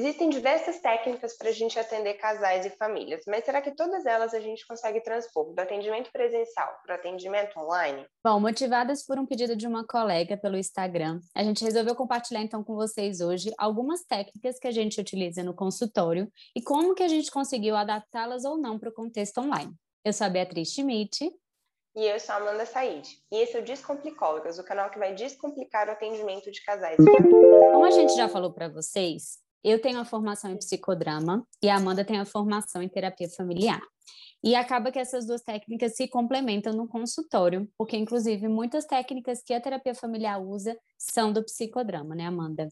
Existem diversas técnicas para a gente atender casais e famílias, mas será que todas elas a gente consegue transpor do atendimento presencial para o atendimento online? Bom, motivadas por um pedido de uma colega pelo Instagram, a gente resolveu compartilhar então com vocês hoje algumas técnicas que a gente utiliza no consultório e como que a gente conseguiu adaptá-las ou não para o contexto online. Eu sou a Beatriz Schmidt. E eu sou a Amanda Said. E esse é o Descomplicólogas, o canal que vai descomplicar o atendimento de casais e famílias. Como a gente já falou para vocês, eu tenho a formação em psicodrama e a Amanda tem a formação em terapia familiar. E acaba que essas duas técnicas se complementam no consultório, porque, inclusive, muitas técnicas que a terapia familiar usa são do psicodrama, né, Amanda?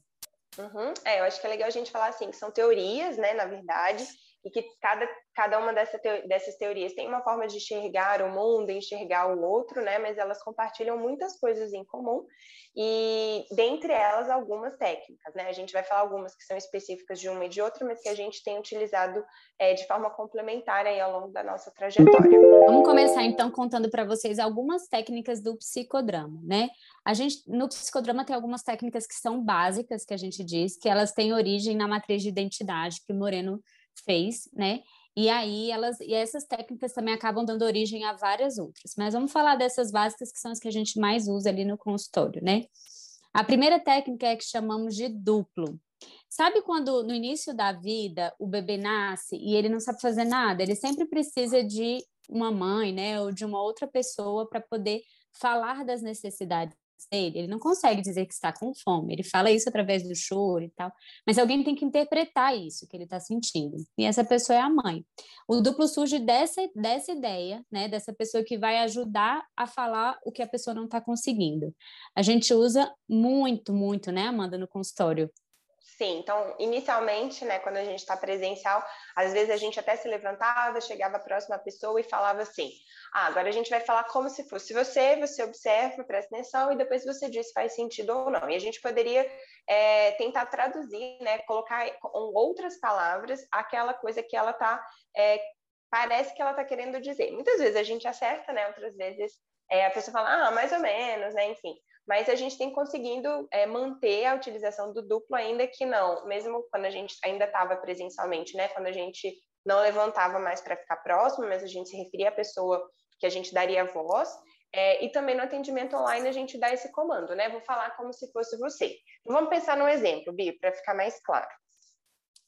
Uhum. É, eu acho que é legal a gente falar assim, que são teorias, né, na verdade, e que cada, cada uma dessa dessas teorias tem uma forma de enxergar o mundo, enxergar o outro, né? Mas elas compartilham muitas coisas em comum e dentre elas algumas técnicas, né? A gente vai falar algumas que são específicas de uma e de outra, mas que a gente tem utilizado é, de forma complementar aí ao longo da nossa trajetória. Vamos começar então contando para vocês algumas técnicas do psicodrama, né? A gente no psicodrama tem algumas técnicas que são básicas que a gente diz que elas têm origem na matriz de identidade que Moreno fez, né? E aí elas e essas técnicas também acabam dando origem a várias outras. Mas vamos falar dessas básicas que são as que a gente mais usa ali no consultório, né? A primeira técnica é que chamamos de duplo. Sabe quando no início da vida o bebê nasce e ele não sabe fazer nada? Ele sempre precisa de uma mãe, né, ou de uma outra pessoa para poder falar das necessidades dele, ele não consegue dizer que está com fome, ele fala isso através do choro e tal, mas alguém tem que interpretar isso que ele está sentindo, e essa pessoa é a mãe. O duplo surge dessa, dessa ideia, né, dessa pessoa que vai ajudar a falar o que a pessoa não está conseguindo. A gente usa muito, muito, né, Amanda, no consultório, Sim, então, inicialmente, né, quando a gente está presencial, às vezes a gente até se levantava, chegava próximo à pessoa e falava assim: ah, agora a gente vai falar como se fosse você, você observa, presta atenção e depois você diz se faz sentido ou não. E a gente poderia é, tentar traduzir, né, colocar com outras palavras aquela coisa que ela está, é, parece que ela está querendo dizer. Muitas vezes a gente acerta, né, outras vezes é, a pessoa fala, ah, mais ou menos, né, enfim mas a gente tem conseguido é, manter a utilização do duplo, ainda que não, mesmo quando a gente ainda estava presencialmente, né? Quando a gente não levantava mais para ficar próximo, mas a gente se referia à pessoa que a gente daria voz. É, e também no atendimento online a gente dá esse comando, né? Vou falar como se fosse você. Então, vamos pensar num exemplo, Bi, para ficar mais claro.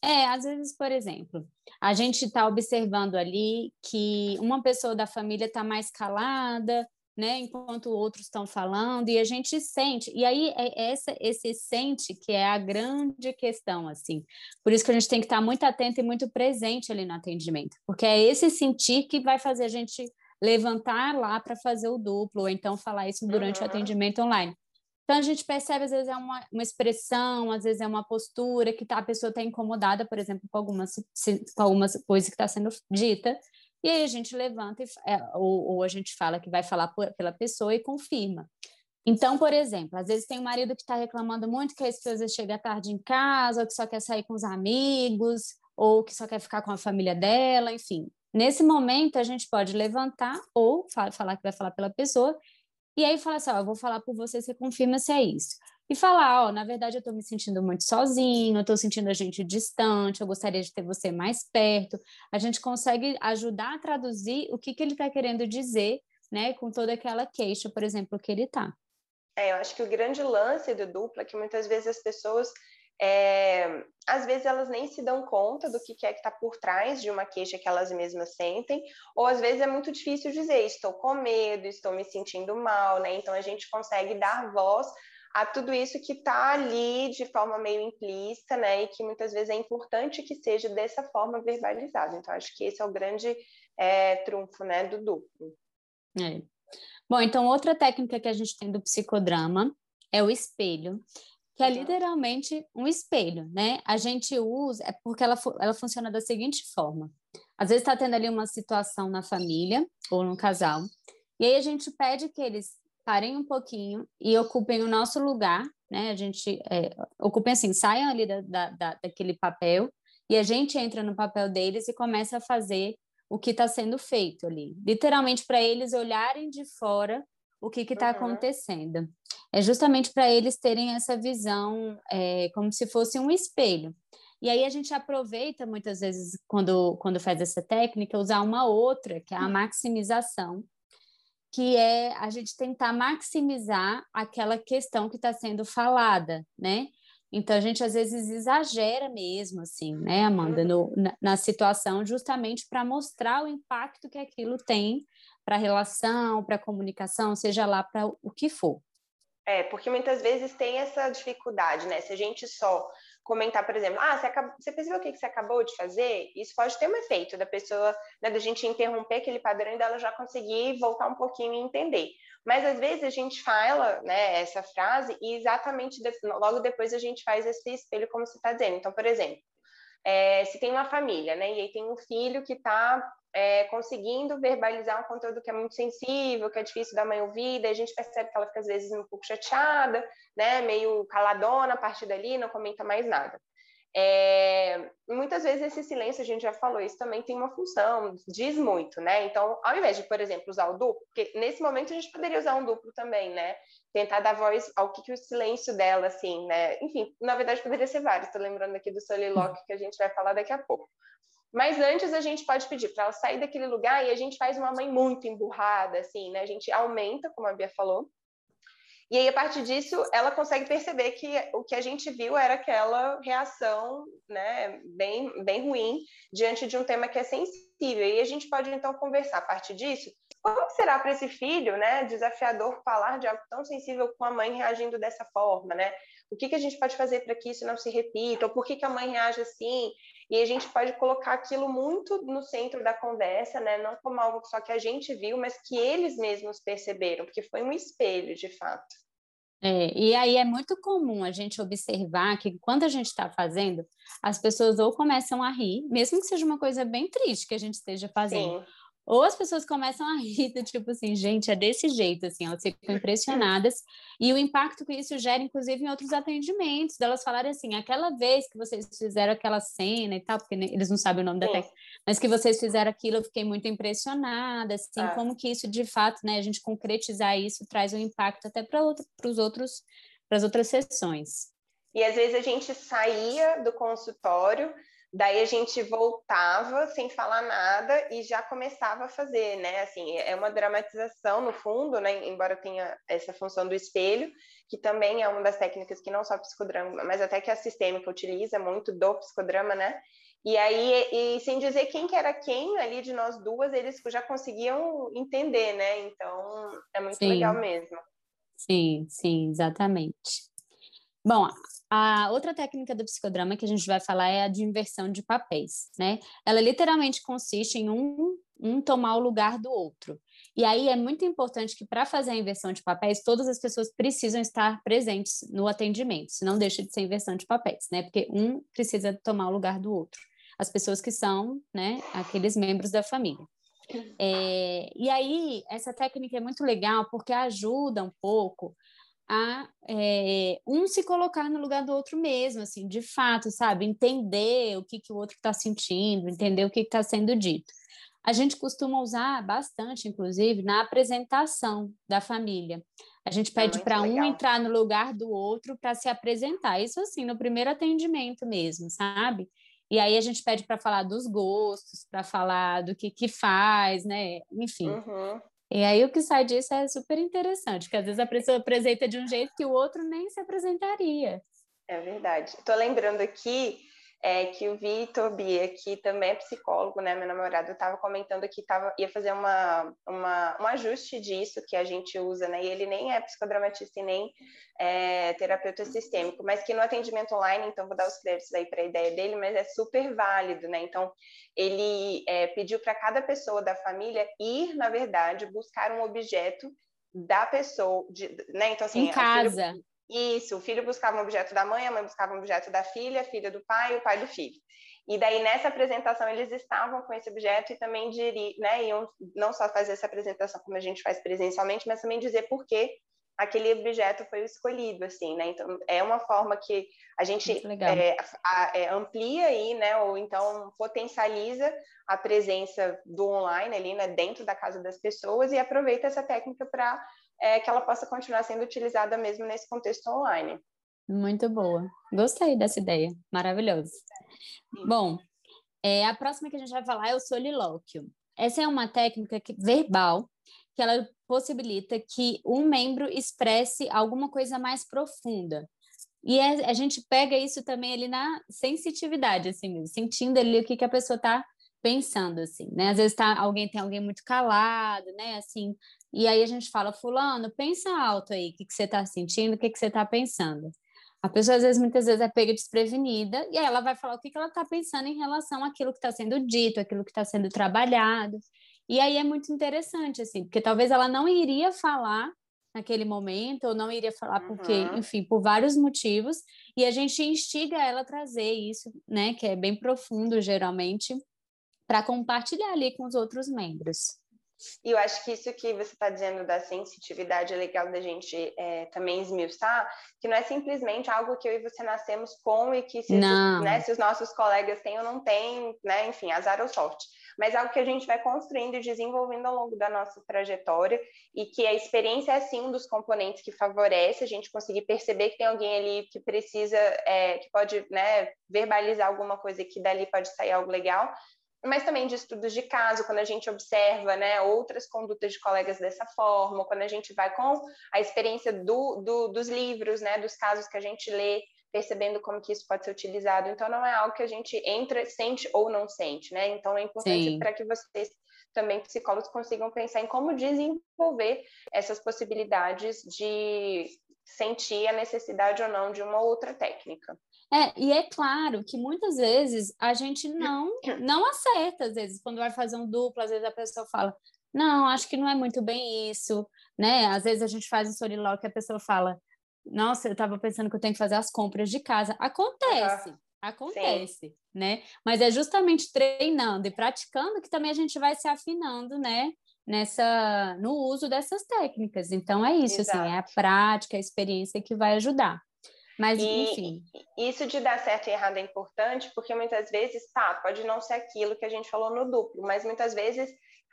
É, às vezes, por exemplo, a gente está observando ali que uma pessoa da família está mais calada, né, enquanto outros estão falando, e a gente sente, e aí é essa, esse sente que é a grande questão, assim, por isso que a gente tem que estar muito atento e muito presente ali no atendimento, porque é esse sentir que vai fazer a gente levantar lá para fazer o duplo, ou então falar isso durante uhum. o atendimento online. Então a gente percebe, às vezes, é uma, uma expressão, às vezes é uma postura que tá, a pessoa está incomodada, por exemplo, com alguma, com alguma coisa que está sendo dita, e aí a gente levanta, e, é, ou, ou, a gente fala que vai falar por, pela pessoa e confirma. Então, por exemplo, às vezes tem um marido que está reclamando muito que a esposa chega tarde em casa, ou que só quer sair com os amigos, ou que só quer ficar com a família dela, enfim. Nesse momento, a gente pode levantar ou falar que vai falar pela pessoa, e aí fala assim: ó, eu vou falar por você, você confirma se é isso e falar, ó, na verdade eu estou me sentindo muito sozinho, eu estou sentindo a gente distante, eu gostaria de ter você mais perto. A gente consegue ajudar a traduzir o que, que ele está querendo dizer, né, com toda aquela queixa, por exemplo, que ele está. É, eu acho que o grande lance do dupla é que muitas vezes as pessoas, é, às vezes elas nem se dão conta do que é que está por trás de uma queixa que elas mesmas sentem, ou às vezes é muito difícil dizer, estou com medo, estou me sentindo mal, né? Então a gente consegue dar voz a tudo isso que está ali de forma meio implícita, né? E que muitas vezes é importante que seja dessa forma verbalizado. Então, acho que esse é o grande é, trunfo, né, do duplo. É. Bom, então outra técnica que a gente tem do psicodrama é o espelho, que é uhum. literalmente um espelho, né? A gente usa, é porque ela, ela funciona da seguinte forma. Às vezes está tendo ali uma situação na família ou no casal, e aí a gente pede que eles parem um pouquinho e ocupem o nosso lugar, né? A gente é, ocupem assim, saiam ali da, da, da, daquele papel e a gente entra no papel deles e começa a fazer o que está sendo feito ali, literalmente para eles olharem de fora o que está uhum. acontecendo. É justamente para eles terem essa visão é, como se fosse um espelho. E aí a gente aproveita muitas vezes, quando, quando faz essa técnica, usar uma outra, que é a hum. maximização, que é a gente tentar maximizar aquela questão que está sendo falada, né? Então a gente às vezes exagera mesmo, assim, né, Amanda, no, uhum. na, na situação, justamente para mostrar o impacto que aquilo tem para a relação, para a comunicação, seja lá para o que for. É, porque muitas vezes tem essa dificuldade, né? Se a gente só comentar, por exemplo, ah, você, acabou, você percebeu o que você acabou de fazer? Isso pode ter um efeito da pessoa, né, da gente interromper aquele padrão e dela já conseguir voltar um pouquinho e entender. Mas às vezes a gente fala, né, essa frase e exatamente de, logo depois a gente faz esse espelho como você está dizendo. Então, por exemplo, é, se tem uma família, né, e aí tem um filho que está é, conseguindo verbalizar um conteúdo que é muito sensível, que é difícil da mãe ouvir, daí a gente percebe que ela fica às vezes um pouco chateada, né, meio caladona a partir dali, não comenta mais nada. É, muitas vezes esse silêncio, a gente já falou, isso também tem uma função, diz muito, né? Então, ao invés de, por exemplo, usar o duplo, porque nesse momento a gente poderia usar um duplo também, né? Tentar dar voz ao que, que o silêncio dela, assim, né? Enfim, na verdade poderia ser vários, estou lembrando aqui do soliloquio que a gente vai falar daqui a pouco. Mas antes a gente pode pedir para ela sair daquele lugar e a gente faz uma mãe muito emburrada, assim, né? A gente aumenta, como a Bia falou. E aí, a partir disso, ela consegue perceber que o que a gente viu era aquela reação, né, bem, bem ruim diante de um tema que é sensível. E a gente pode, então, conversar a partir disso. Como será para esse filho, né, desafiador falar de algo tão sensível com a mãe reagindo dessa forma, né? O que, que a gente pode fazer para que isso não se repita? Ou por que, que a mãe reage assim? E a gente pode colocar aquilo muito no centro da conversa, né? Não como algo só que a gente viu, mas que eles mesmos perceberam, porque foi um espelho, de fato. É, e aí é muito comum a gente observar que quando a gente está fazendo, as pessoas ou começam a rir, mesmo que seja uma coisa bem triste que a gente esteja fazendo, Sim. Ou as pessoas começam a rir, tipo assim, gente, é desse jeito, assim, elas ficam impressionadas. E o impacto que isso gera, inclusive, em outros atendimentos, delas falarem assim, aquela vez que vocês fizeram aquela cena e tal, porque eles não sabem o nome da técnica, mas que vocês fizeram aquilo, eu fiquei muito impressionada, assim, ah. como que isso, de fato, né, a gente concretizar isso traz um impacto até para outro, os outros, para as outras sessões. E às vezes a gente saía do consultório Daí a gente voltava sem falar nada e já começava a fazer, né? Assim, é uma dramatização no fundo, né? Embora tenha essa função do espelho, que também é uma das técnicas que não só psicodrama, mas até que a sistêmica utiliza muito do psicodrama, né? E aí, e, sem dizer quem que era quem ali de nós duas, eles já conseguiam entender, né? Então, é muito sim. legal mesmo. Sim, sim, exatamente. Bom, a outra técnica do psicodrama que a gente vai falar é a de inversão de papéis, né? Ela literalmente consiste em um, um tomar o lugar do outro. E aí é muito importante que para fazer a inversão de papéis, todas as pessoas precisam estar presentes no atendimento, senão deixa de ser inversão de papéis, né? Porque um precisa tomar o lugar do outro. As pessoas que são, né, aqueles membros da família. É, e aí, essa técnica é muito legal porque ajuda um pouco a é, um se colocar no lugar do outro mesmo, assim, de fato, sabe? Entender o que, que o outro está sentindo, entender o que está sendo dito. A gente costuma usar bastante, inclusive, na apresentação da família. A gente pede é para um entrar no lugar do outro para se apresentar. Isso, assim, no primeiro atendimento mesmo, sabe? E aí a gente pede para falar dos gostos, para falar do que, que faz, né? Enfim. Uhum. E aí o que sai disso é super interessante, que às vezes a pessoa apresenta de um jeito que o outro nem se apresentaria. É verdade. Estou lembrando aqui é, que o Vitor Bia, que também é psicólogo, né, meu namorado, estava comentando que tava, ia fazer uma, uma, um ajuste disso que a gente usa, né, e ele nem é psicodramatista e nem é, terapeuta sistêmico, mas que no atendimento online, então vou dar os créditos aí para a ideia dele, mas é super válido, né, então ele é, pediu para cada pessoa da família ir, na verdade, buscar um objeto da pessoa, de, né, então assim... Em casa. Isso, o filho buscava um objeto da mãe, a mãe buscava um objeto da filha, a filha do pai, o pai do filho. E daí, nessa apresentação, eles estavam com esse objeto e também diri, né, iam não só fazer essa apresentação como a gente faz presencialmente, mas também dizer por que aquele objeto foi escolhido, assim, né? Então, é uma forma que a gente é, a, é, amplia aí, né? Ou então potencializa a presença do online ali, né? Dentro da casa das pessoas e aproveita essa técnica para é, que ela possa continuar sendo utilizada mesmo nesse contexto online. Muito boa. Gostei dessa ideia. Maravilhoso. Bom, é, a próxima que a gente vai falar é o solilóquio. Essa é uma técnica que, verbal que ela possibilita que um membro expresse alguma coisa mais profunda. E é, a gente pega isso também ali na sensitividade, assim, sentindo ali o que, que a pessoa está pensando, assim, né? Às vezes tá, alguém tem alguém muito calado, né? Assim, e aí a gente fala, fulano, pensa alto aí, o que, que você está sentindo, o que, que você está pensando. A pessoa, às vezes, muitas vezes é pega desprevenida, e aí ela vai falar o que, que ela está pensando em relação àquilo que está sendo dito, aquilo que está sendo trabalhado. E aí é muito interessante, assim, porque talvez ela não iria falar naquele momento, ou não iria falar porque, uhum. enfim, por vários motivos, e a gente instiga ela a trazer isso, né, que é bem profundo, geralmente, para compartilhar ali com os outros membros. E eu acho que isso que você está dizendo da sensitividade é legal da gente é, também esmiuçar, que não é simplesmente algo que eu e você nascemos com e que se, os, né, se os nossos colegas têm ou não têm, né, enfim, azar ou sorte. Mas é algo que a gente vai construindo e desenvolvendo ao longo da nossa trajetória e que a experiência é sim um dos componentes que favorece a gente conseguir perceber que tem alguém ali que precisa, é, que pode né, verbalizar alguma coisa que dali pode sair algo legal, mas também de estudos de caso, quando a gente observa né, outras condutas de colegas dessa forma, quando a gente vai com a experiência do, do, dos livros, né, dos casos que a gente lê, percebendo como que isso pode ser utilizado. Então, não é algo que a gente entra, sente ou não sente, né? Então, é importante para que vocês também, psicólogos, consigam pensar em como desenvolver essas possibilidades de sentir a necessidade ou não de uma outra técnica. É, e é claro que muitas vezes a gente não não acerta, às vezes, quando vai fazer um duplo, às vezes a pessoa fala, não, acho que não é muito bem isso, né? Às vezes a gente faz um solilóquio e a pessoa fala, nossa, eu estava pensando que eu tenho que fazer as compras de casa. Acontece, acontece, Sim. né? Mas é justamente treinando e praticando que também a gente vai se afinando, né? Nessa, no uso dessas técnicas. Então é isso, Exato. assim, é a prática, a experiência que vai ajudar. Mas, e, enfim. Isso de dar certo e errado é importante, porque muitas vezes, tá, pode não ser aquilo que a gente falou no duplo, mas muitas vezes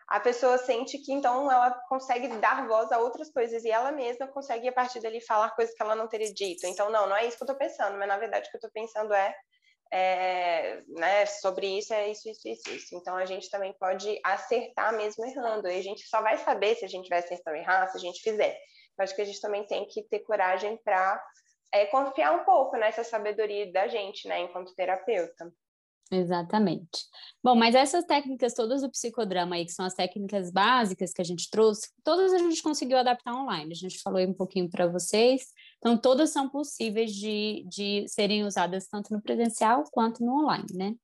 a pessoa sente que então ela consegue dar voz a outras coisas e ela mesma consegue a partir dali falar coisas que ela não teria dito. Então, não, não é isso que eu estou pensando, mas na verdade o que eu estou pensando é, é né, sobre isso, é isso, isso, isso, isso. Então, a gente também pode acertar mesmo errando, e a gente só vai saber se a gente vai acertar ou errar se a gente fizer. Eu acho que a gente também tem que ter coragem para é confiar um pouco nessa sabedoria da gente, né, enquanto terapeuta. Exatamente. Bom, mas essas técnicas todas do psicodrama aí, que são as técnicas básicas que a gente trouxe, todas a gente conseguiu adaptar online. A gente falou aí um pouquinho para vocês. Então, todas são possíveis de, de serem usadas tanto no presencial quanto no online, né?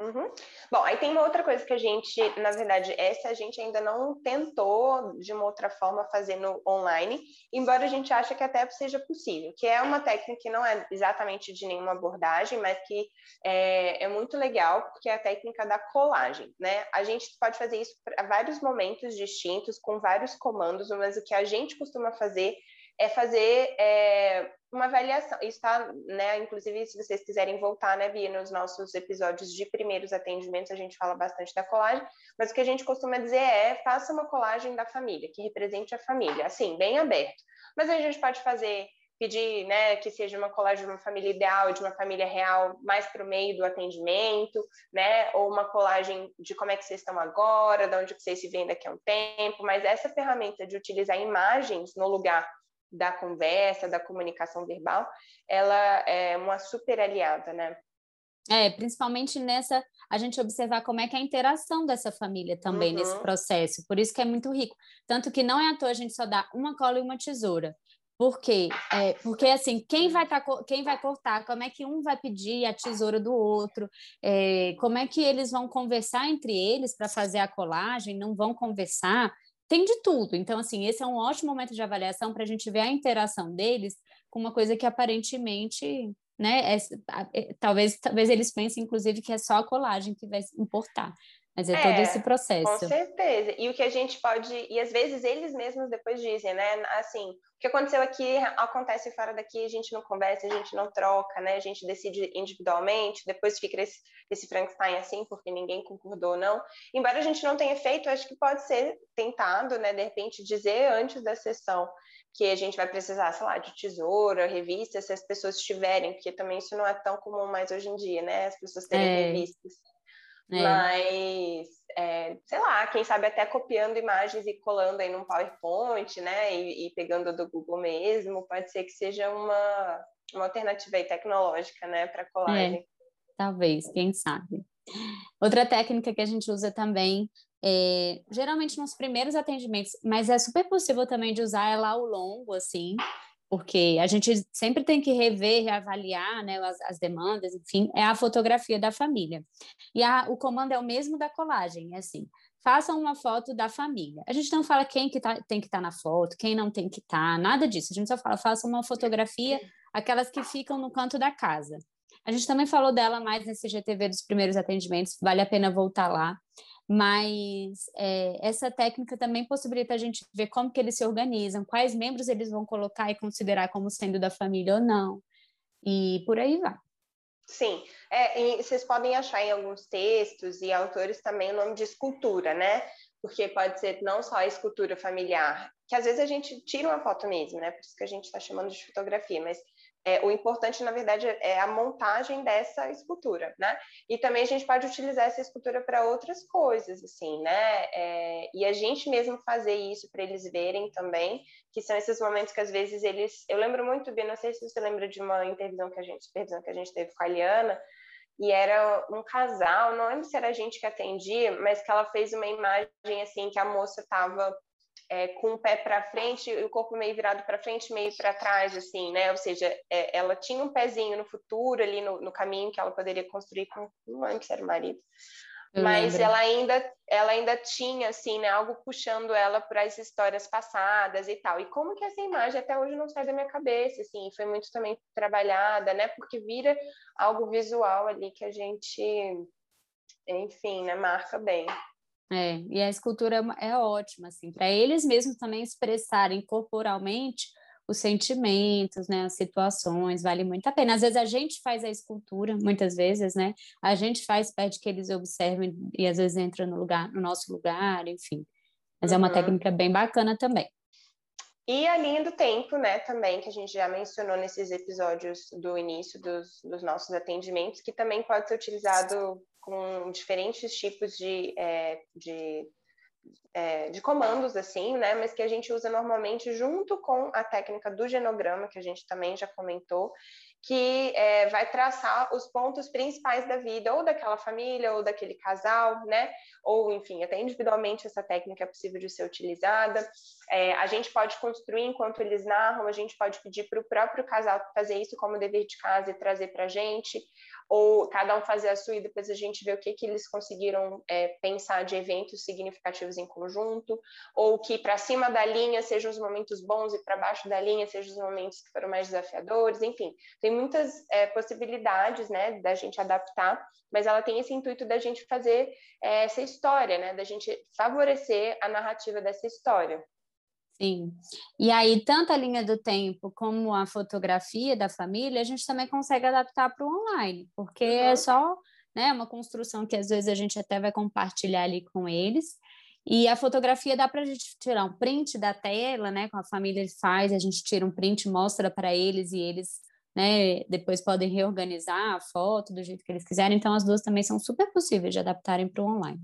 Uhum. Bom, aí tem uma outra coisa que a gente, na verdade, essa a gente ainda não tentou de uma outra forma fazer no online, embora a gente ache que até seja possível, que é uma técnica que não é exatamente de nenhuma abordagem, mas que é, é muito legal, porque é a técnica da colagem, né? A gente pode fazer isso para vários momentos distintos, com vários comandos, mas o que a gente costuma fazer é fazer é, uma avaliação. Está, né? Inclusive, se vocês quiserem voltar, né, Bia, nos nossos episódios de primeiros atendimentos, a gente fala bastante da colagem, mas o que a gente costuma dizer é faça uma colagem da família, que represente a família, assim, bem aberto. Mas a gente pode fazer pedir né, que seja uma colagem de uma família ideal, de uma família real, mais para o meio do atendimento, né, ou uma colagem de como é que vocês estão agora, de onde vocês se veem daqui a um tempo, mas essa ferramenta de utilizar imagens no lugar da conversa, da comunicação verbal, ela é uma super aliada, né? É, principalmente nessa, a gente observar como é que é a interação dessa família também uhum. nesse processo. Por isso que é muito rico. Tanto que não é à toa a gente só dá uma cola e uma tesoura. Por quê? É, porque, assim, quem vai, tá, quem vai cortar? Como é que um vai pedir a tesoura do outro? É, como é que eles vão conversar entre eles para fazer a colagem? Não vão conversar? Tem de tudo. Então, assim, esse é um ótimo momento de avaliação para a gente ver a interação deles com uma coisa que aparentemente, né, é, é, talvez, talvez eles pensem, inclusive, que é só a colagem que vai importar. Mas é, é, todo esse processo. Com certeza. E o que a gente pode. E às vezes eles mesmos depois dizem, né? Assim, o que aconteceu aqui acontece fora daqui, a gente não conversa, a gente não troca, né? A gente decide individualmente, depois fica esse, esse Frankenstein assim, porque ninguém concordou, não. Embora a gente não tenha feito, acho que pode ser tentado, né? De repente, dizer antes da sessão que a gente vai precisar, sei lá, de tesoura, revista, se as pessoas tiverem, porque também isso não é tão comum mais hoje em dia, né? As pessoas terem é. revistas. É. Mas, é, sei lá, quem sabe até copiando imagens e colando aí num PowerPoint, né? E, e, pegando do Google mesmo, pode ser que seja uma, uma alternativa aí tecnológica, né, para colagem. É, talvez, quem sabe. Outra técnica que a gente usa também é, geralmente nos primeiros atendimentos, mas é super possível também de usar ela ao longo, assim, porque a gente sempre tem que rever, reavaliar né, as, as demandas, enfim, é a fotografia da família. E a, o comando é o mesmo da colagem, é assim, façam uma foto da família. A gente não fala quem que tá, tem que estar tá na foto, quem não tem que estar, tá, nada disso. A gente só fala, façam uma fotografia, aquelas que ficam no canto da casa. A gente também falou dela mais nesse GTV dos primeiros atendimentos, vale a pena voltar lá mas é, essa técnica também possibilita a gente ver como que eles se organizam, quais membros eles vão colocar e considerar como sendo da família ou não, e por aí vai. Sim, é, vocês podem achar em alguns textos e autores também o nome de escultura, né? Porque pode ser não só a escultura familiar, que às vezes a gente tira uma foto mesmo, né? Por isso que a gente está chamando de fotografia, mas é, o importante, na verdade, é a montagem dessa escultura, né? E também a gente pode utilizar essa escultura para outras coisas, assim, né? É, e a gente mesmo fazer isso para eles verem também, que são esses momentos que às vezes eles. Eu lembro muito bem, não sei se você lembra de uma intervisão que a gente, supervisão que a gente teve com a Liana, e era um casal, não lembro se era a gente que atendia, mas que ela fez uma imagem assim que a moça estava é, com o pé para frente e o corpo meio virado para frente, meio para trás, assim, né? Ou seja, é, ela tinha um pezinho no futuro ali no, no, caminho que ela poderia construir com não se era o marido, Eu mas lembro. ela ainda ela ainda tinha assim, né? Algo puxando ela para as histórias passadas e tal. E como que essa imagem até hoje não sai da minha cabeça, assim? Foi muito também trabalhada, né? Porque vira algo visual ali que a gente, enfim, né? Marca bem. É, e a escultura é, é ótima, assim, para eles mesmos também expressarem corporalmente os sentimentos, né, as situações, vale muito a pena. Às vezes a gente faz a escultura, muitas vezes, né, a gente faz, pede que eles observem e às vezes entra no lugar, no nosso lugar, enfim. Mas uhum. é uma uhum. técnica bem bacana também. E a linha do tempo, né, também, que a gente já mencionou nesses episódios do início dos, dos nossos atendimentos, que também pode ser utilizado com diferentes tipos de, é, de, é, de comandos, assim, né? Mas que a gente usa normalmente junto com a técnica do genograma, que a gente também já comentou, que é, vai traçar os pontos principais da vida, ou daquela família, ou daquele casal, né? Ou, enfim, até individualmente essa técnica é possível de ser utilizada. É, a gente pode construir enquanto eles narram, a gente pode pedir para o próprio casal fazer isso como dever de casa e trazer para a gente, ou cada um fazer a sua e depois a gente vê o que, que eles conseguiram é, pensar de eventos significativos em conjunto, ou que para cima da linha sejam os momentos bons e para baixo da linha sejam os momentos que foram mais desafiadores, enfim, tem muitas é, possibilidades, né, da gente adaptar, mas ela tem esse intuito da gente fazer é, essa história, né, da gente favorecer a narrativa dessa história. Sim. E aí, tanto a linha do tempo como a fotografia da família, a gente também consegue adaptar para o online, porque é uhum. é só né, uma construção que às vezes a gente até vai compartilhar ali com eles. E a fotografia dá para a gente tirar um print da tela, né? Com a família ele faz, a gente tira um print, mostra para eles e eles né, depois podem reorganizar a foto do jeito que eles quiserem. Então, as duas também são super possíveis de adaptarem para o online.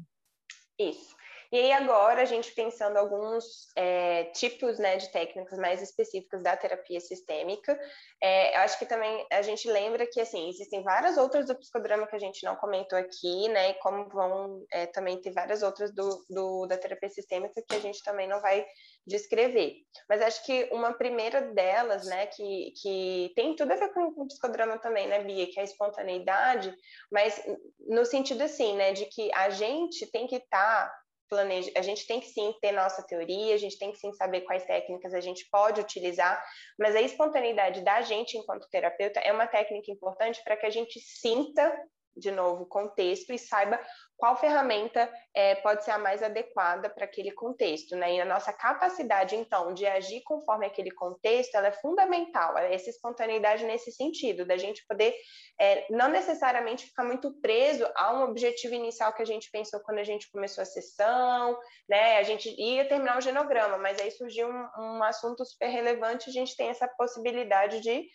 Isso. E aí agora a gente pensando alguns é, tipos né, de técnicas mais específicas da terapia sistêmica, é, acho que também a gente lembra que assim existem várias outras do psicodrama que a gente não comentou aqui, né? E como vão é, também ter várias outras do, do, da terapia sistêmica que a gente também não vai descrever. Mas acho que uma primeira delas, né, que, que tem tudo a ver com, o psicodrama também, né, Bia, que é a espontaneidade, mas no sentido assim, né, de que a gente tem que estar tá planeja, a gente tem que sim ter nossa teoria, a gente tem que sim saber quais técnicas a gente pode utilizar, mas a espontaneidade da gente enquanto terapeuta é uma técnica importante para que a gente sinta de novo, contexto e saiba qual ferramenta é, pode ser a mais adequada para aquele contexto, né? E a nossa capacidade, então, de agir conforme aquele contexto, ela é fundamental, essa espontaneidade nesse sentido, da gente poder é, não necessariamente ficar muito preso a um objetivo inicial que a gente pensou quando a gente começou a sessão, né? A gente ia terminar o genograma, mas aí surgiu um, um assunto super relevante, a gente tem essa possibilidade de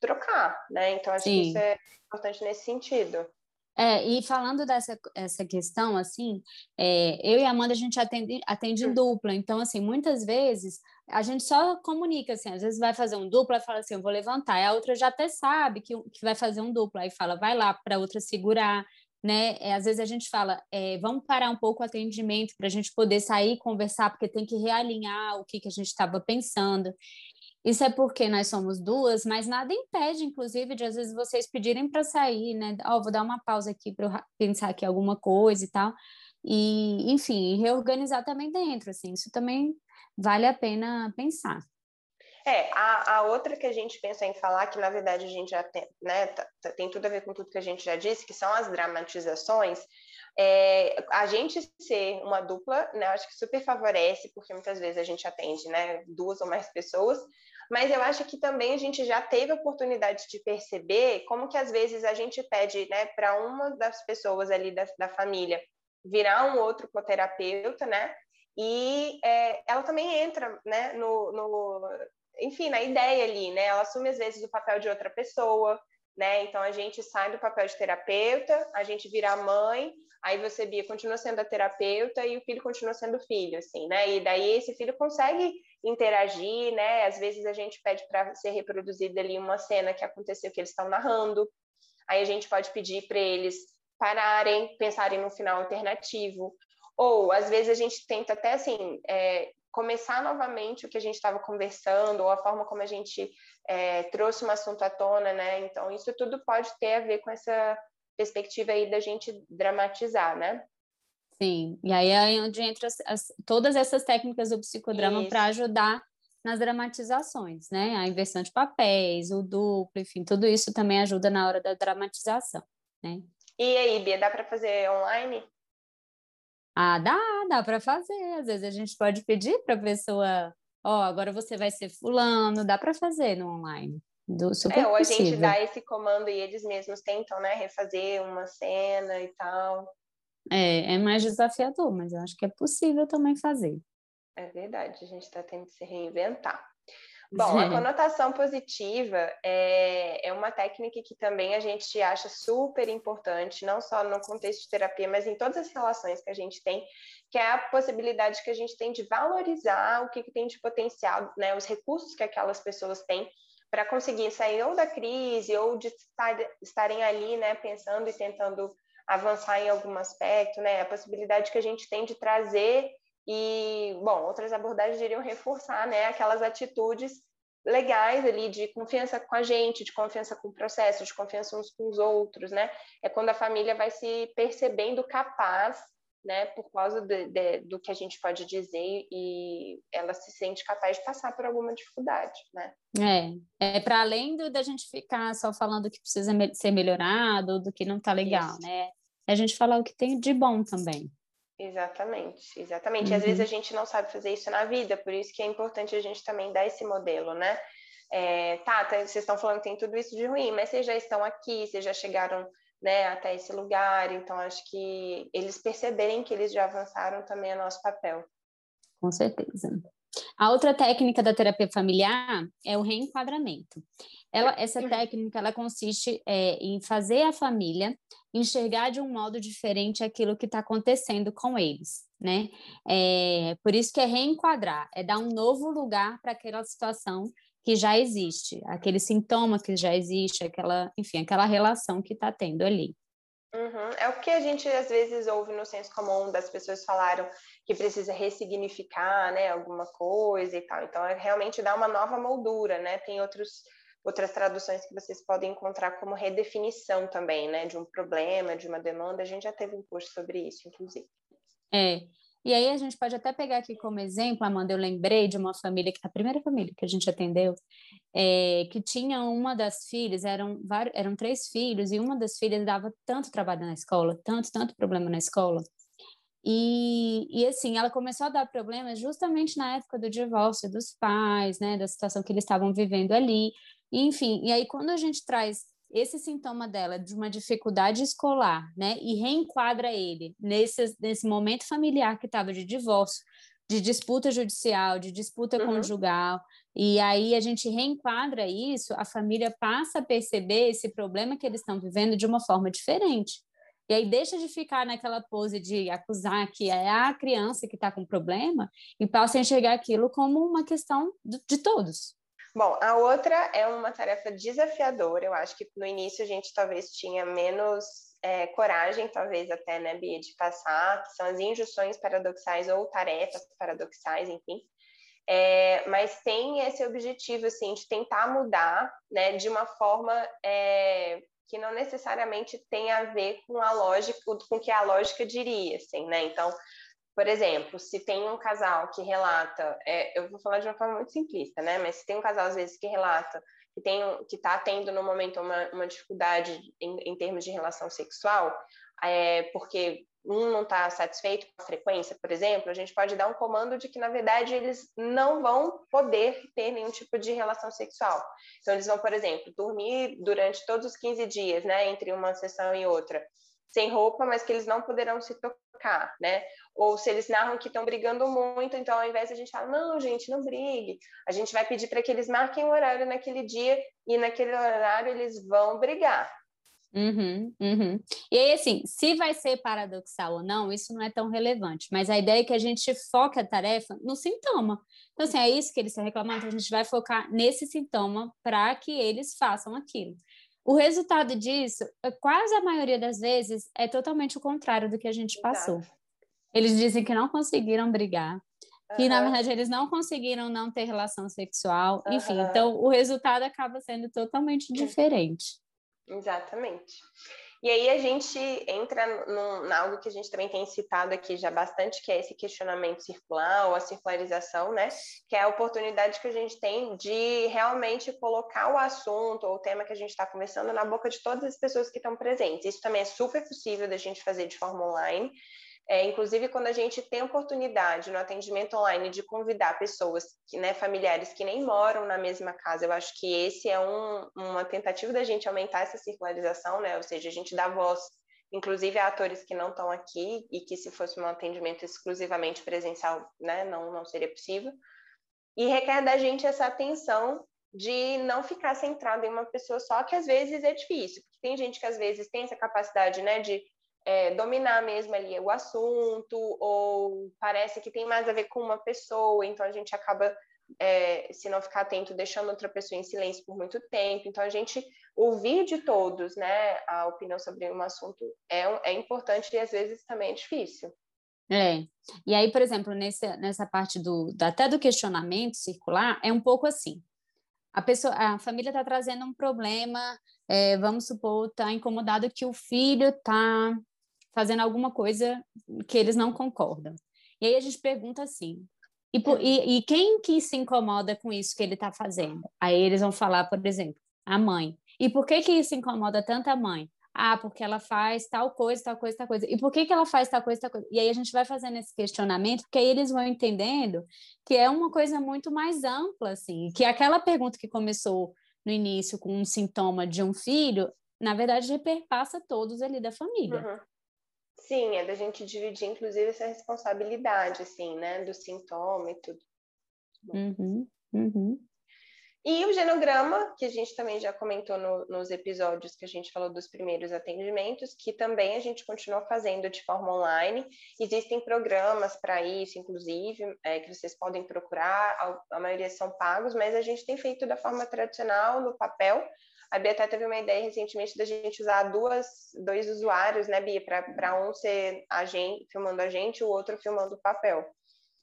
trocar, né? Então, acho Sim. que isso é importante nesse sentido. É, e falando dessa essa questão, assim, é, eu e a Amanda, a gente atende, atende em hum. dupla. Então, assim, muitas vezes a gente só comunica, assim, às vezes vai fazer um dupla e fala assim, eu vou levantar. E a outra já até sabe que, que vai fazer um dupla. Aí fala, vai lá para a outra segurar, né? É, às vezes a gente fala, é, vamos parar um pouco o atendimento para a gente poder sair e conversar, porque tem que realinhar o que, que a gente estava pensando. Isso é porque nós somos duas, mas nada impede, inclusive, de às vezes vocês pedirem para sair, né? Ó, oh, vou dar uma pausa aqui para pensar aqui alguma coisa e tal. E, enfim, reorganizar também dentro, assim, isso também vale a pena pensar. É, a, a, outra que a gente pensa em falar, que na verdade a gente já tem, né, tá, tá, tem tudo a ver com tudo que a gente já disse, que são as dramatizações, é, a gente ser uma dupla, né, acho que super favorece, porque muitas vezes a gente atende, né, duas ou mais pessoas, mas eu acho que também a gente já teve a oportunidade de perceber como que às vezes a gente pede né, para uma das pessoas ali da, da família virar um outro coterapeuta, né? E é, ela também entra né, no, no, enfim, na ideia ali, né? Ela assume às vezes o papel de outra pessoa, né? Então a gente sai do papel de terapeuta, a gente vira a mãe, aí você, Bia, continua sendo a terapeuta e o filho continua sendo filho, assim, né? E daí esse filho consegue interagir, né? Às vezes a gente pede para ser reproduzida ali uma cena que aconteceu que eles estão narrando. Aí a gente pode pedir para eles pararem, pensarem no final alternativo. Ou às vezes a gente tenta até assim é, começar novamente o que a gente estava conversando ou a forma como a gente é, trouxe um assunto à tona, né? Então isso tudo pode ter a ver com essa perspectiva aí da gente dramatizar, né? Sim, e aí é onde entra as, as, todas essas técnicas do psicodrama para ajudar nas dramatizações, né? A inversão de papéis, o duplo, enfim, tudo isso também ajuda na hora da dramatização, né? E aí, Bia, dá para fazer online? Ah, dá, dá para fazer. Às vezes a gente pode pedir para a pessoa, ó, oh, agora você vai ser fulano, dá para fazer no online. Do, super é, ou a possível. gente dá esse comando e eles mesmos tentam, né, refazer uma cena e tal. É, é mais desafiador, mas eu acho que é possível também fazer. É verdade, a gente está tendo que se reinventar. Bom, a conotação positiva é, é uma técnica que também a gente acha super importante, não só no contexto de terapia, mas em todas as relações que a gente tem, que é a possibilidade que a gente tem de valorizar o que, que tem de potencial, né, os recursos que aquelas pessoas têm para conseguir sair ou da crise ou de estar, estarem ali, né, pensando e tentando avançar em algum aspecto, né? A possibilidade que a gente tem de trazer e, bom, outras abordagens iriam reforçar, né, aquelas atitudes legais ali de confiança com a gente, de confiança com o processo, de confiança uns com os outros, né? É quando a família vai se percebendo capaz, né, por causa de, de, do que a gente pode dizer e ela se sente capaz de passar por alguma dificuldade, né? É, é para além do, da gente ficar só falando que precisa me ser melhorado, do que não tá legal, Isso. né? É a gente falar o que tem de bom também. Exatamente, exatamente. Uhum. Às vezes a gente não sabe fazer isso na vida, por isso que é importante a gente também dar esse modelo, né? É, tá, tá, vocês estão falando que tem tudo isso de ruim, mas vocês já estão aqui, vocês já chegaram né, até esse lugar, então acho que eles perceberem que eles já avançaram também é nosso papel. Com certeza. A outra técnica da terapia familiar é o reenquadramento. Ela, essa uhum. técnica ela consiste é, em fazer a família enxergar de um modo diferente aquilo que está acontecendo com eles, né? É, por isso que é reenquadrar, é dar um novo lugar para aquela situação que já existe, aquele sintoma que já existe, aquela, enfim, aquela relação que está tendo ali. Uhum. É o que a gente às vezes ouve no senso comum das pessoas falaram que precisa ressignificar, né, alguma coisa e tal. Então é realmente dar uma nova moldura, né? Tem outros outras traduções que vocês podem encontrar como redefinição também, né, de um problema, de uma demanda. A gente já teve um curso sobre isso, inclusive. É, E aí a gente pode até pegar aqui como exemplo, Amanda, eu lembrei de uma família, a primeira família que a gente atendeu, é, que tinha uma das filhas, eram, vários, eram três filhos, e uma das filhas dava tanto trabalho na escola, tanto, tanto problema na escola. E, e assim, ela começou a dar problemas justamente na época do divórcio dos pais, né, da situação que eles estavam vivendo ali. Enfim, e aí quando a gente traz esse sintoma dela de uma dificuldade escolar, né, e reenquadra ele nesse, nesse momento familiar que estava de divórcio, de disputa judicial, de disputa uhum. conjugal, e aí a gente reenquadra isso, a família passa a perceber esse problema que eles estão vivendo de uma forma diferente. E aí deixa de ficar naquela pose de acusar que é a criança que está com problema e passa a enxergar aquilo como uma questão de todos. Bom, a outra é uma tarefa desafiadora. Eu acho que no início a gente talvez tinha menos é, coragem, talvez até, né, Bia, de passar, que são as injunções paradoxais ou tarefas paradoxais, enfim, é, mas tem esse objetivo, assim, de tentar mudar, né, de uma forma é, que não necessariamente tem a ver com a lógica, com o que a lógica diria, assim, né? Então, por exemplo, se tem um casal que relata, é, eu vou falar de uma forma muito simplista, né? Mas se tem um casal, às vezes, que relata que tem que está tendo no momento uma, uma dificuldade em, em termos de relação sexual, é, porque um não está satisfeito com a frequência, por exemplo, a gente pode dar um comando de que, na verdade, eles não vão poder ter nenhum tipo de relação sexual. Então, eles vão, por exemplo, dormir durante todos os 15 dias, né, entre uma sessão e outra, sem roupa, mas que eles não poderão se tocar, né? Ou se eles narram que estão brigando muito, então ao invés de a gente falar, não, gente, não brigue, a gente vai pedir para que eles marquem o horário naquele dia e naquele horário eles vão brigar. Uhum, uhum. E aí, assim, se vai ser paradoxal ou não, isso não é tão relevante, mas a ideia é que a gente foque a tarefa no sintoma. Então, assim, é isso que eles estão reclamando, então a gente vai focar nesse sintoma para que eles façam aquilo. O resultado disso, é, quase a maioria das vezes, é totalmente o contrário do que a gente passou. Eles dizem que não conseguiram brigar, que uhum. na verdade eles não conseguiram não ter relação sexual, uhum. enfim, então o resultado acaba sendo totalmente diferente. Exatamente. E aí a gente entra num, algo que a gente também tem citado aqui já bastante, que é esse questionamento circular ou a circularização, né? Que é a oportunidade que a gente tem de realmente colocar o assunto ou o tema que a gente está conversando na boca de todas as pessoas que estão presentes. Isso também é super possível da gente fazer de forma online. É, inclusive, quando a gente tem oportunidade no atendimento online de convidar pessoas, que, né, familiares que nem moram na mesma casa, eu acho que esse é um, uma tentativa da gente aumentar essa circularização, né? Ou seja, a gente dá voz, inclusive a atores que não estão aqui e que se fosse um atendimento exclusivamente presencial, né, não, não seria possível. E requer da gente essa atenção de não ficar centrado em uma pessoa só, que às vezes é difícil, porque tem gente que às vezes tem essa capacidade, né, de é, dominar mesmo ali o assunto, ou parece que tem mais a ver com uma pessoa, então a gente acaba, é, se não ficar atento, deixando outra pessoa em silêncio por muito tempo. Então a gente ouvir de todos, né, a opinião sobre um assunto é, é importante e às vezes também é difícil. É. E aí, por exemplo, nesse, nessa parte do até do questionamento circular, é um pouco assim. A pessoa, a família está trazendo um problema, é, vamos supor, está incomodado que o filho está fazendo alguma coisa que eles não concordam. E aí a gente pergunta assim: e, e, e quem que se incomoda com isso que ele está fazendo? Aí eles vão falar, por exemplo, a mãe. E por que que isso incomoda tanto a mãe? Ah, porque ela faz tal coisa, tal coisa, tal coisa. E por que, que ela faz tal coisa, tal coisa? E aí a gente vai fazendo esse questionamento, porque aí eles vão entendendo que é uma coisa muito mais ampla, assim, que aquela pergunta que começou no início com um sintoma de um filho, na verdade, perpassa todos ali da família. Uhum. Sim, é da gente dividir, inclusive, essa responsabilidade, assim, né, do sintoma e tudo. Uhum, uhum. E o genograma, que a gente também já comentou no, nos episódios que a gente falou dos primeiros atendimentos, que também a gente continua fazendo de forma online. Existem programas para isso, inclusive, é, que vocês podem procurar, a, a maioria são pagos, mas a gente tem feito da forma tradicional, no papel, a Bia até teve uma ideia recentemente da gente usar duas, dois usuários, né, Bia? Para um ser a gente, filmando a gente, o outro filmando o papel.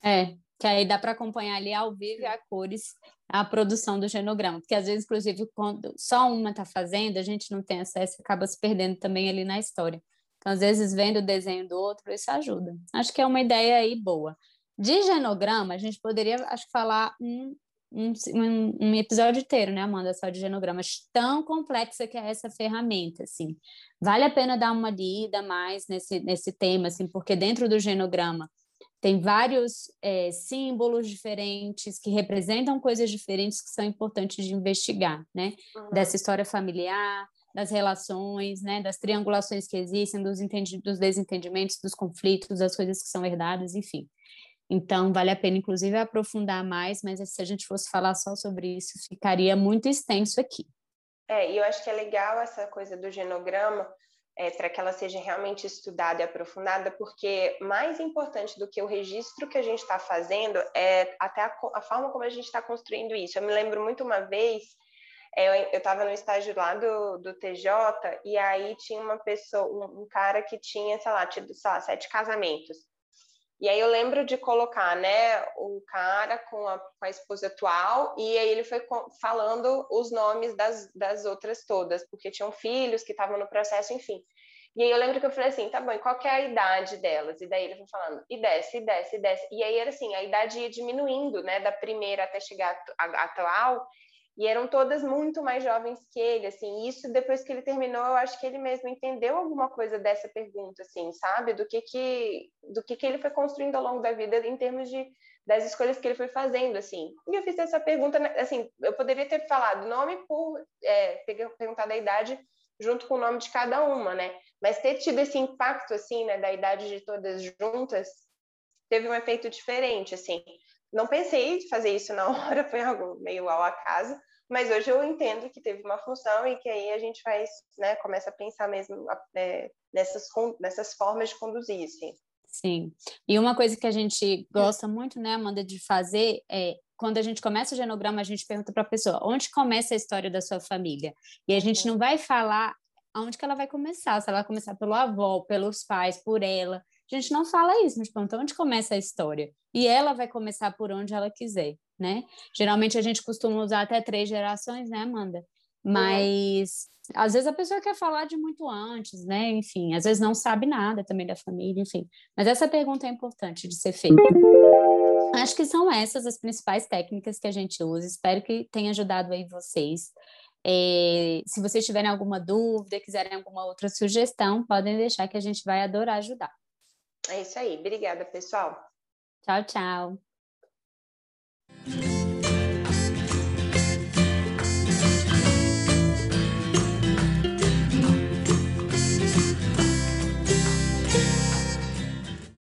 É, que aí dá para acompanhar ali ao vivo a cores a produção do genograma, porque às vezes, inclusive, quando só uma está fazendo, a gente não tem acesso, acaba se perdendo também ali na história. Então, às vezes, vendo o desenho do outro, isso ajuda. Acho que é uma ideia aí boa. De genograma, a gente poderia, acho falar um, um, um, episódio inteiro, né, Amanda, só de genogramas, tão complexa que é essa ferramenta, assim. Vale a pena dar uma lida mais nesse, nesse tema, assim, porque dentro do genograma tem vários é, símbolos diferentes que representam coisas diferentes que são importantes de investigar, né? Uhum. Dessa história familiar, das relações, né? Das triangulações que existem, dos, dos desentendimentos, dos conflitos, das coisas que são herdadas, enfim. Então, vale a pena, inclusive, aprofundar mais, mas se a gente fosse falar só sobre isso, ficaria muito extenso aqui. É, e eu acho que é legal essa coisa do genograma, é, para que ela seja realmente estudada e aprofundada, porque mais importante do que o registro que a gente está fazendo é até a, a, forma como a gente está construindo isso. Eu me lembro muito uma vez, é, eu estava no estágio lá do, do TJ, e aí tinha uma pessoa, um, um cara que tinha, sei lá, tido, sei lá, sete casamentos. E aí eu lembro de colocar, né, o cara com a, com a esposa atual, e aí ele foi falando os nomes das, das outras todas, porque tinham filhos que estavam no processo, enfim. E aí eu lembro que eu falei assim, tá bom, e qual que é a idade delas? E daí ele foi falando, e desce, e desce, e desce. E aí era assim, a idade ia diminuindo, né, da primeira até chegar à atual, e eram todas muito mais jovens que ele, assim, isso depois que ele terminou, eu acho que ele mesmo entendeu alguma coisa dessa pergunta, assim, sabe, do que que, do que que ele foi construindo ao longo da vida em termos de, das escolhas que ele foi fazendo, assim, e eu fiz essa pergunta, né, assim, eu poderia ter falado nome por, é, perguntado a idade junto com o nome de cada uma, né, mas ter tido esse impacto, assim, né, da idade de todas juntas, teve um efeito diferente, assim, não pensei em fazer isso na hora, foi algo meio ao acaso, mas hoje eu entendo que teve uma função e que aí a gente faz, né, começa a pensar mesmo é, nessas, nessas formas de conduzir, assim. Sim. E uma coisa que a gente gosta muito, né, Amanda, de fazer é quando a gente começa o genograma, a gente pergunta para a pessoa onde começa a história da sua família. E a gente não vai falar aonde que ela vai começar, se ela vai começar pelo avô, pelos pais, por ela. A gente não fala isso, mas pergunta onde começa a história. E ela vai começar por onde ela quiser, né? Geralmente a gente costuma usar até três gerações, né, Amanda? Mas uhum. às vezes a pessoa quer falar de muito antes, né? Enfim, às vezes não sabe nada também da família, enfim. Mas essa pergunta é importante de ser feita. Acho que são essas as principais técnicas que a gente usa. Espero que tenha ajudado aí vocês. É, se vocês tiverem alguma dúvida, quiserem alguma outra sugestão, podem deixar que a gente vai adorar ajudar. É isso aí. Obrigada, pessoal. Tchau, tchau.